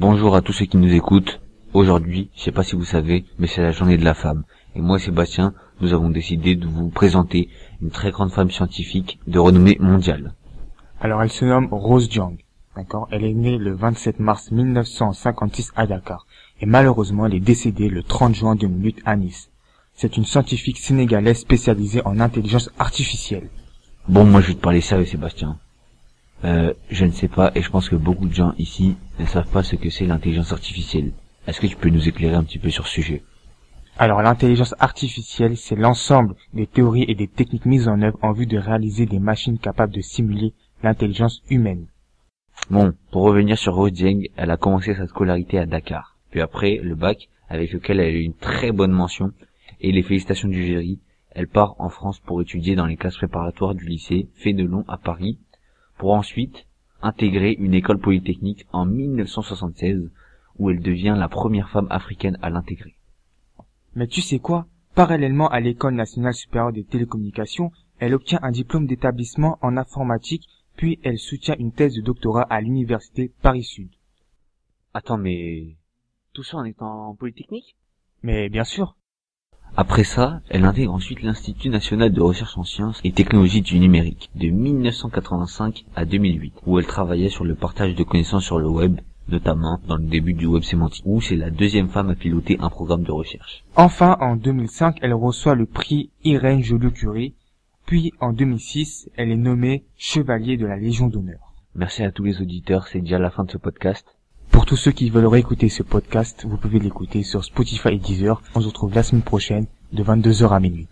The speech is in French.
Bonjour à tous ceux qui nous écoutent. Aujourd'hui, je sais pas si vous savez, mais c'est la journée de la femme. Et moi Sébastien, nous avons décidé de vous présenter une très grande femme scientifique de renommée mondiale. Alors elle se nomme Rose Jiang. D'accord? Elle est née le 27 mars 1956 à Dakar. Et malheureusement, elle est décédée le 30 juin 2008 à Nice. C'est une scientifique sénégalaise spécialisée en intelligence artificielle. Bon, moi je vais te parler sérieux Sébastien. Euh, je ne sais pas et je pense que beaucoup de gens ici ne savent pas ce que c'est l'intelligence artificielle. Est-ce que tu peux nous éclairer un petit peu sur ce sujet? Alors l'intelligence artificielle, c'est l'ensemble des théories et des techniques mises en œuvre en vue de réaliser des machines capables de simuler l'intelligence humaine. Bon, pour revenir sur Rose Dieng, elle a commencé sa scolarité à Dakar. Puis après, le bac, avec lequel elle a eu une très bonne mention, et les félicitations du jury, elle part en France pour étudier dans les classes préparatoires du lycée Fénelon à Paris, pour ensuite intégrer une école polytechnique en 1976, où elle devient la première femme africaine à l'intégrer. Mais tu sais quoi? Parallèlement à l'école nationale supérieure des télécommunications, elle obtient un diplôme d'établissement en informatique, puis elle soutient une thèse de doctorat à l'université Paris-Sud. Attends, mais tout ça en étant polytechnique? Mais bien sûr, Après ça, elle intègre ensuite l'Institut national de recherche en sciences et technologies du numérique de 1985 à 2008, où elle travaillait sur le partage de connaissances sur le web, notamment dans le début du web sémantique, où c'est la deuxième femme à piloter un programme de recherche. Enfin, en 2005, elle reçoit le prix Irène Joliot-Curie, puis en 2006, elle est nommée chevalier de la Légion d'honneur. Merci à tous les auditeurs, c'est déjà la fin de ce podcast. Tous ceux qui veulent réécouter ce podcast, vous pouvez l'écouter sur Spotify et Deezer. On se retrouve la semaine prochaine de 22h à minuit.